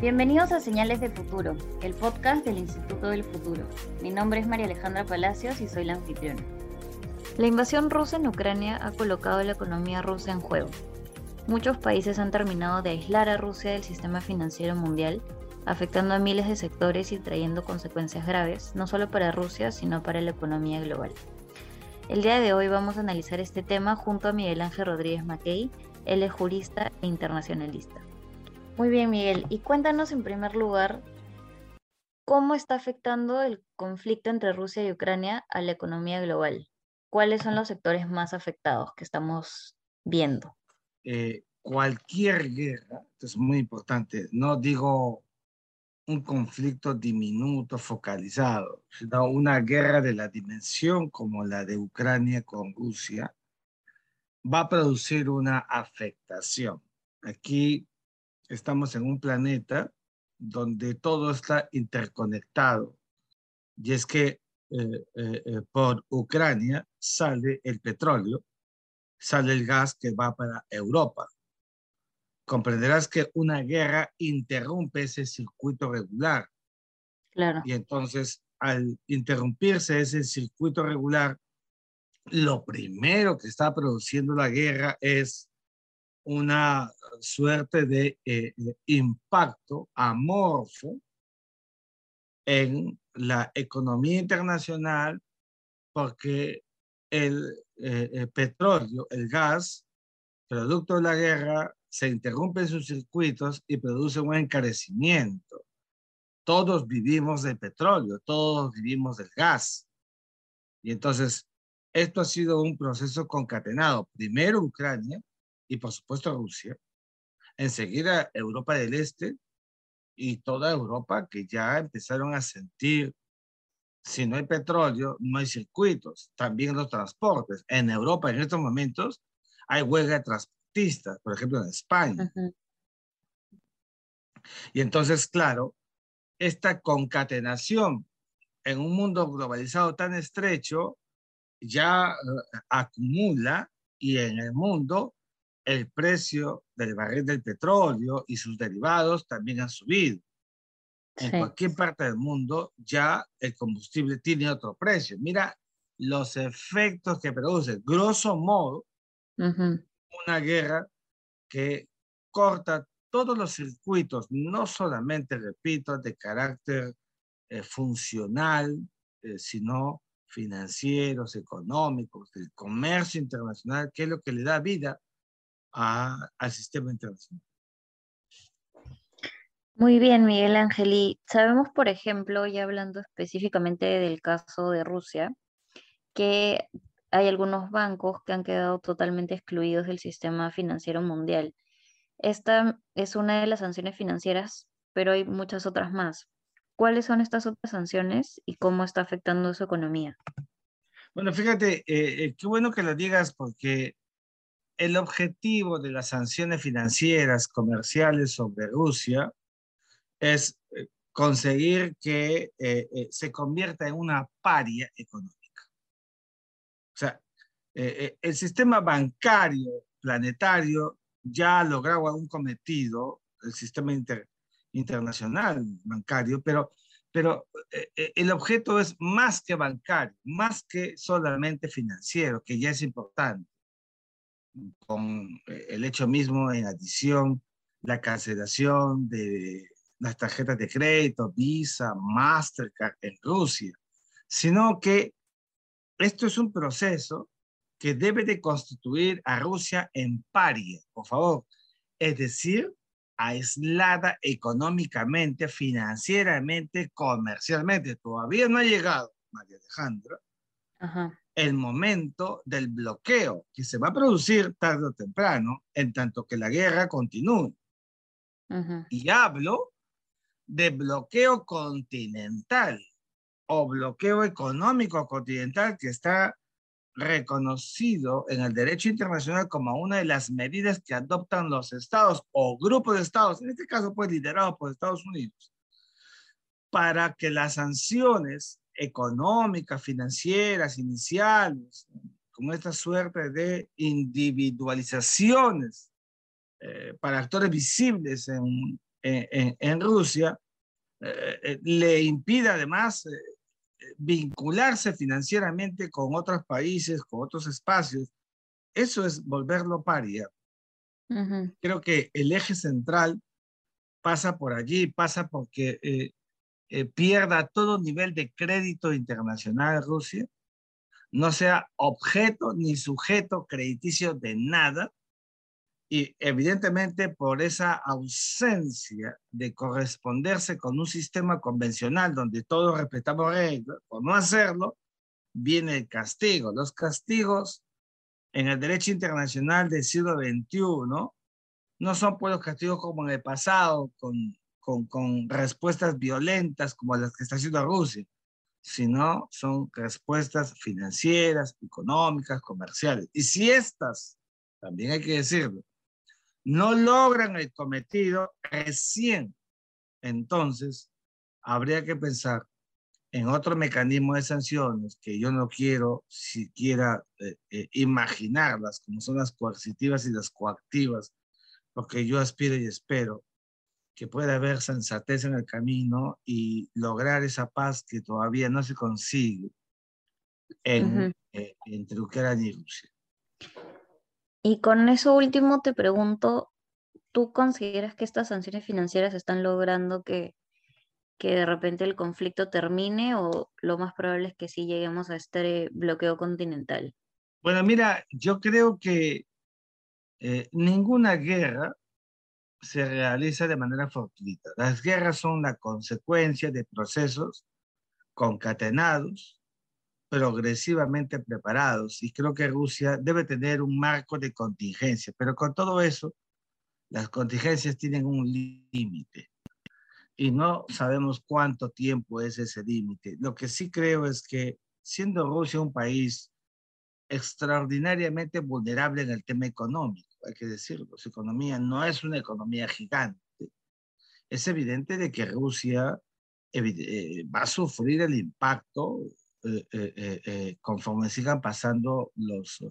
Bienvenidos a Señales de Futuro, el podcast del Instituto del Futuro. Mi nombre es María Alejandra Palacios y soy la anfitriona. La invasión rusa en Ucrania ha colocado la economía rusa en juego. Muchos países han terminado de aislar a Rusia del sistema financiero mundial, afectando a miles de sectores y trayendo consecuencias graves, no solo para Rusia, sino para la economía global. El día de hoy vamos a analizar este tema junto a Miguel Ángel Rodríguez Mackey, él es jurista e internacionalista. Muy bien, Miguel. Y cuéntanos en primer lugar, ¿cómo está afectando el conflicto entre Rusia y Ucrania a la economía global? ¿Cuáles son los sectores más afectados que estamos viendo? Eh, cualquier guerra, esto es muy importante, no digo un conflicto diminuto, focalizado, sino una guerra de la dimensión como la de Ucrania con Rusia, va a producir una afectación. Aquí estamos en un planeta donde todo está interconectado. Y es que eh, eh, eh, por Ucrania sale el petróleo, sale el gas que va para Europa. Comprenderás que una guerra interrumpe ese circuito regular. Claro. Y entonces, al interrumpirse ese circuito regular, lo primero que está produciendo la guerra es una suerte de eh, impacto amorfo en la economía internacional porque el, eh, petróleo, el gas, producto de la guerra, se interrumpen sus circuitos y produce un encarecimiento. Todos vivimos del petróleo, todos vivimos del gas. Y entonces, esto ha sido un proceso concatenado. Primero Ucrania, y por supuesto Rusia, enseguida Europa del Este y toda Europa que ya empezaron a sentir, si no hay petróleo, no hay circuitos, también los transportes. En Europa en estos momentos hay huelga de transportistas, por ejemplo en España. Y entonces, claro, esta concatenación en un mundo globalizado tan estrecho ya eh, acumula y en el mundo el precio del barril del petróleo y sus derivados también han subido. En cualquier parte del mundo ya el combustible tiene otro precio. Mira los efectos que produce, grosso modo, una guerra que corta todos los circuitos, no solamente, repito, de carácter eh, funcional, eh, sino financieros, económicos, del comercio internacional, que es lo que le da vida al sistema internacional. Muy bien, Miguel Ángel. Y sabemos, por ejemplo, ya hablando específicamente del caso de Rusia, que hay algunos bancos que han quedado totalmente excluidos del sistema financiero mundial. Esta es una de las sanciones financieras, pero hay muchas otras más. ¿Cuáles son estas otras sanciones y cómo está afectando su economía? Bueno, fíjate, eh, eh, qué bueno que lo digas porque el objetivo de las sanciones financieras comerciales sobre Rusia es eh, conseguir que eh, eh, se convierta en una paria económica. O sea, el sistema bancario planetario ya ha logrado un cometido, el sistema internacional bancario, pero, pero el objeto es más que bancario, más que solamente financiero, que ya es importante con eh, el hecho mismo en adición la cancelación de las tarjetas de crédito, Visa, Mastercard en Rusia, sino que esto es un proceso que debe de constituir a Rusia en paria, por favor, es decir, aislada económicamente, financieramente, comercialmente. Todavía no ha llegado, María Alejandra, Ajá el momento del bloqueo que se va a producir tarde o temprano, en tanto que la guerra continúe. Y hablo de bloqueo continental o bloqueo económico continental que está reconocido en el derecho internacional como una de las medidas que adoptan los estados o grupos de estados, en este caso pues liderado por Estados Unidos, para que las sanciones económicas, financieras, iniciales, con esta suerte de individualizaciones eh, para actores visibles en, en, Rusia eh, eh, le impide además vincularse financieramente con otros países, con otros espacios, eso es volverlo paria. Creo que el eje central pasa por allí, pasa porque pierda todo nivel de crédito internacional Rusia, no sea objeto ni sujeto crediticio de nada, y evidentemente por esa ausencia de corresponderse con un sistema convencional donde todos respetamos reglas, por no hacerlo, viene el castigo. Los castigos en el derecho internacional del siglo XXI no son pues los castigos como en el pasado, con, con, con respuestas violentas como las que está haciendo Rusia, sino son respuestas financieras, económicas, comerciales. Y si estas, también hay que decirlo, no logran el cometido, recién entonces habría que pensar en otro mecanismo de sanciones que yo no quiero siquiera eh, eh, imaginarlas, como son las coercitivas y las coactivas, porque yo aspiro y espero que pueda haber sensatez en el camino y lograr esa paz que todavía no se consigue en, eh, entre Ucrania y Rusia. Y con eso último te pregunto, ¿tú consideras que estas sanciones financieras están logrando que, que de repente el conflicto termine o lo más probable es que sí lleguemos a este bloqueo continental? Bueno, mira, yo creo que eh, ninguna guerra se realiza de manera fortuita. Las guerras son la consecuencia de procesos concatenados progresivamente preparados y creo que Rusia debe tener un marco de contingencia, pero con todo eso, las contingencias tienen un límite y no sabemos cuánto tiempo es ese límite. Lo que sí creo es que siendo Rusia un país extraordinariamente vulnerable en el tema económico, hay que decirlo, su economía no es una economía gigante. Es evidente de que Rusia eh, va a sufrir el impacto eh, eh, eh, conforme sigan pasando los,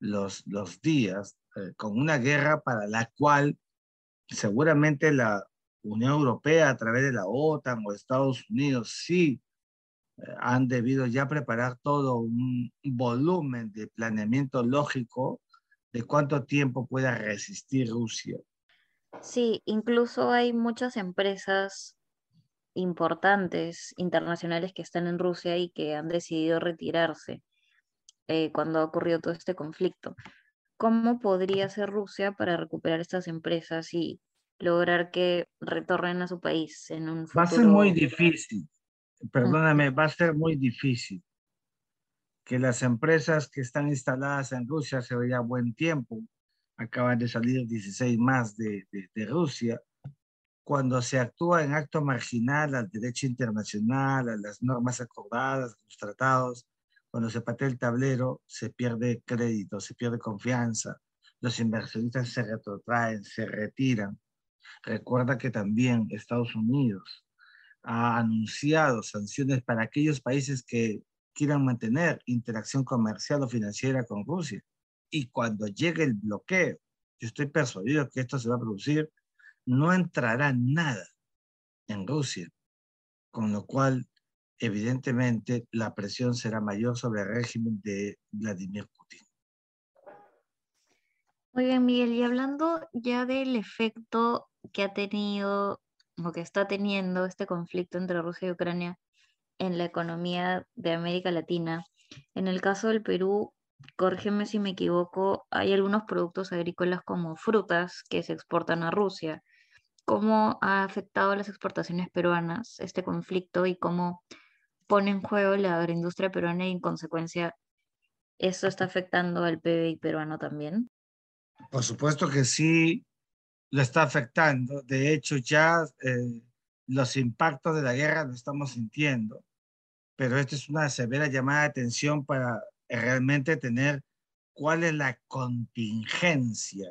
los, los días, con una guerra para la cual seguramente la Unión Europea a través de la OTAN o Estados Unidos sí han debido ya preparar todo un volumen de planeamiento lógico de cuánto tiempo pueda resistir Rusia. Sí, incluso hay muchas empresas importantes internacionales que están en Rusia y que han decidido retirarse eh, cuando ha ocurrido todo este conflicto. ¿Cómo podría hacer Rusia para recuperar estas empresas y lograr que retornen a su país en un futuro? Va a ser muy difícil, perdóname, va a ser muy difícil que las empresas que están instaladas en Rusia se veía buen tiempo, acaban de salir 16 más de, de Rusia, cuando se actúa en acto marginal al derecho internacional, a las normas acordadas, a los tratados, cuando se patea el tablero, se pierde crédito, se pierde confianza, los inversionistas se retrotraen, se retiran. Recuerda que también Estados Unidos ha anunciado sanciones para aquellos países que quieran mantener interacción comercial o financiera con Rusia. Y cuando llegue el bloqueo, yo estoy persuadido que esto se va a producir no entrará nada en Rusia, con lo cual evidentemente la presión será mayor sobre el régimen de Vladimir Putin. Muy bien, Miguel, y hablando ya del efecto que ha tenido o que está teniendo este conflicto entre Rusia y Ucrania en la economía de América Latina, en el caso del Perú, corrígeme si me equivoco, hay algunos productos agrícolas como frutas que se exportan a Rusia cómo ha afectado a las exportaciones peruanas este conflicto y cómo pone en juego la agroindustria peruana y en consecuencia eso está afectando al PBI peruano también. Por supuesto que sí lo está afectando. De hecho, ya eh, los impactos de la guerra lo estamos sintiendo, pero esto es una severa llamada de atención para realmente tener cuál es la contingencia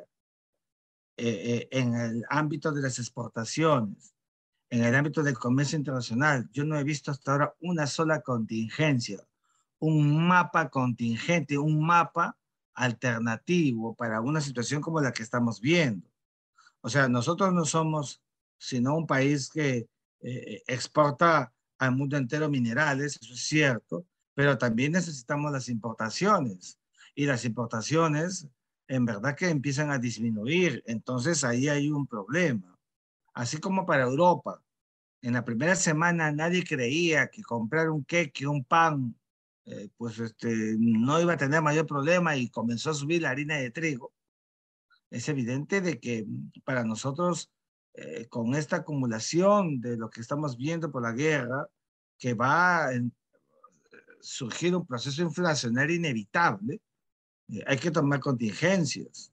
eh, eh, en el ámbito de las exportaciones, en el ámbito del comercio internacional, yo no he visto hasta ahora una sola contingencia, un mapa contingente, un mapa alternativo para una situación como la que estamos viendo. O sea, nosotros no somos sino un país que eh, exporta al mundo entero minerales, eso es cierto, pero también necesitamos las importaciones. Y las importaciones, en verdad que empiezan a disminuir. Entonces ahí hay un problema. Así como para Europa. En la primera semana nadie creía que comprar un queque, un pan, eh, pues este, no iba a tener mayor problema y comenzó a subir la harina de trigo. Es evidente de que para nosotros eh, con esta acumulación de lo que estamos viendo por la guerra, que va a surgir un proceso inflacionario inevitable, eh, hay que tomar contingencias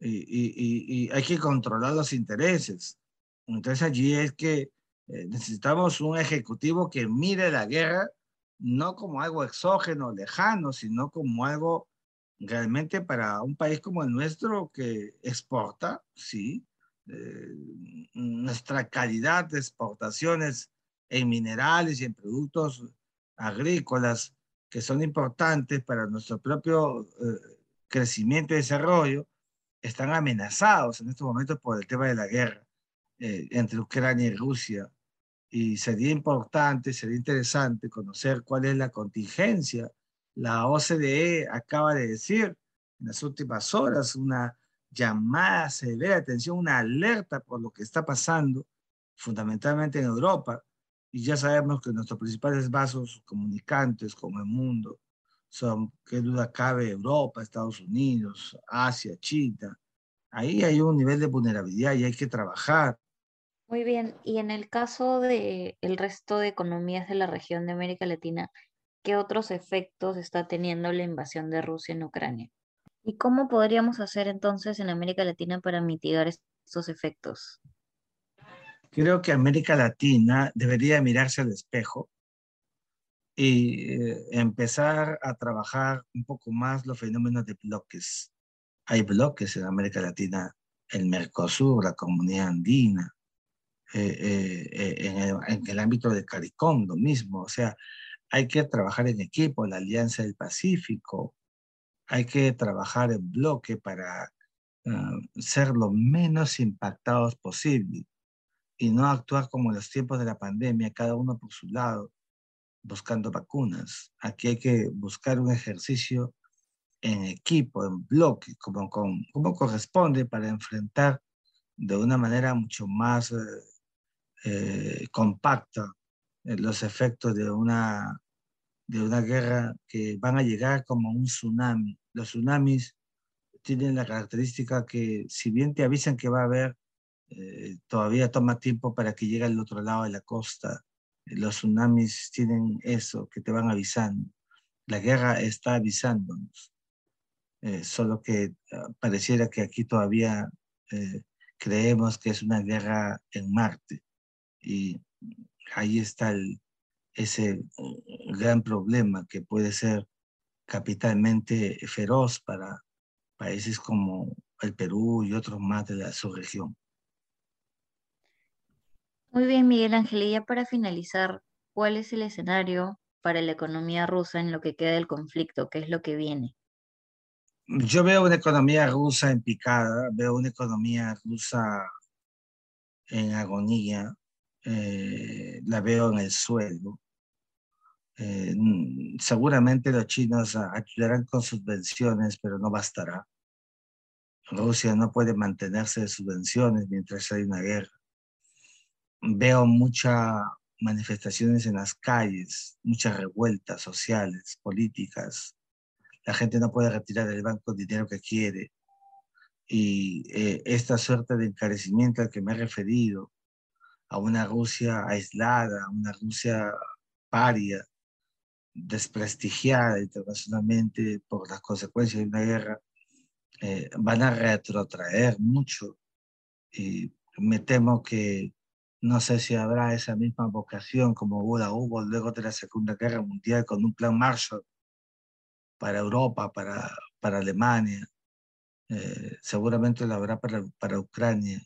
y, hay que controlar los intereses. Entonces allí es que eh, necesitamos un ejecutivo que mire la guerra no como algo exógeno, lejano, sino como algo realmente para un país como el nuestro que exporta, sí, eh, nuestra calidad de exportaciones en minerales y en productos agrícolas que son importantes para nuestro propio eh, crecimiento y desarrollo, están amenazados en estos momentos por el tema de la guerra eh, entre Ucrania y Rusia. Y sería importante, sería interesante conocer cuál es la contingencia. La OCDE acaba de decir en las últimas horas una llamada severa atención, una alerta por lo que está pasando fundamentalmente en Europa. Y ya sabemos que nuestros principales vasos comunicantes como el mundo son, qué duda cabe, Europa, Estados Unidos, Asia, China. Ahí hay un nivel de vulnerabilidad y hay que trabajar. Muy bien, y en el caso de el resto de economías de la región de América Latina, ¿qué otros efectos está teniendo la invasión de Rusia en Ucrania? ¿Y cómo podríamos hacer entonces en América Latina para mitigar estos efectos? Creo que América Latina debería mirarse al espejo y eh, empezar a trabajar un poco más los fenómenos de bloques. Hay bloques en América Latina, el Mercosur, la Comunidad Andina, eh, eh, en, el, en, el, ámbito del CARICOM, lo mismo. O sea, hay que trabajar en equipo, la Alianza del Pacífico, hay que trabajar en bloque para ah, ser lo menos impactados posible y no actuar como en los tiempos de la pandemia, cada uno por su lado, buscando vacunas. Aquí hay que buscar un ejercicio en equipo, en bloque, como, corresponde para enfrentar de una manera mucho más eh, eh, compacta eh, los efectos de una, de una guerra que van a llegar como un tsunami los tsunamis tienen la característica que si bien te avisan que va a haber, eh, todavía toma tiempo para que llegue al otro lado de la costa. Los tsunamis tienen eso, que te van avisando. La guerra está avisándonos. Eh, solo que ah, pareciera que aquí todavía eh, creemos que es una guerra en Marte. Y ahí está ese gran problema que puede ser capitalmente feroz para países como el Perú y otros más de la subregión. Muy bien, Miguel Ángel, y ya para finalizar, ¿cuál es el escenario para la economía rusa en lo que queda del conflicto? ¿Qué es lo que viene? Yo veo una economía rusa en picada, veo una economía rusa en agonía, eh, la veo en el suelo. Eh, seguramente los chinos ayudarán con subvenciones, pero no bastará. Rusia no puede mantenerse de subvenciones mientras hay una guerra. Veo muchas manifestaciones en las calles, muchas revueltas sociales, políticas. La gente no puede retirar del banco el dinero que quiere. Y eh, esta suerte de encarecimiento al que me he referido, a una Rusia aislada, una Rusia paria, desprestigiada internacionalmente por las consecuencias de una guerra, eh, van a retrotraer mucho. Y me temo que no sé si habrá esa misma vocación como hubo, luego de la Segunda Guerra Mundial con un plan Marshall para Europa, para, para Alemania. Eh, seguramente lo habrá para, para Ucrania.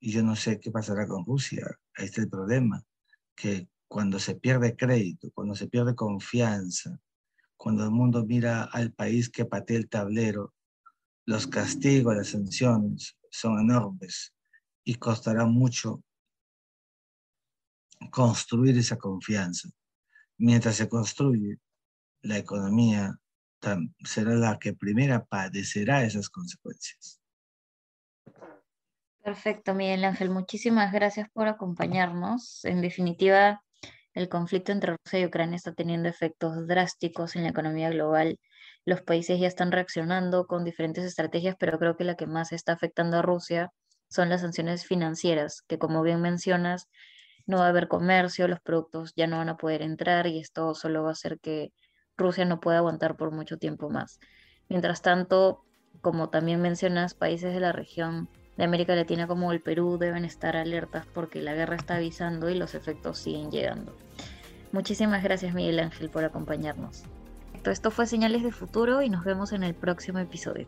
Y yo no sé qué pasará con Rusia. Ahí está el problema, que cuando se pierde crédito, cuando se pierde confianza, cuando el mundo mira al país que patea el tablero, los castigos, las sanciones son enormes y costará mucho construir esa confianza. Mientras se construye, la economía será la que primera padecerá esas consecuencias. Perfecto, Miguel Ángel. Muchísimas gracias por acompañarnos. En definitiva, el conflicto entre Rusia y Ucrania está teniendo efectos drásticos en la economía global. Los países ya están reaccionando con diferentes estrategias, pero creo que la que más está afectando a Rusia son las sanciones financieras, que como bien mencionas, no va a haber comercio, los productos ya no van a poder entrar y esto solo va a hacer que Rusia no pueda aguantar por mucho tiempo más. Mientras tanto, como también mencionas, países de la región de América Latina como el Perú deben estar alertas porque la guerra está avisando y los efectos siguen llegando. Muchísimas gracias Miguel Ángel por acompañarnos. Esto fue Señales de Futuro y nos vemos en el próximo episodio.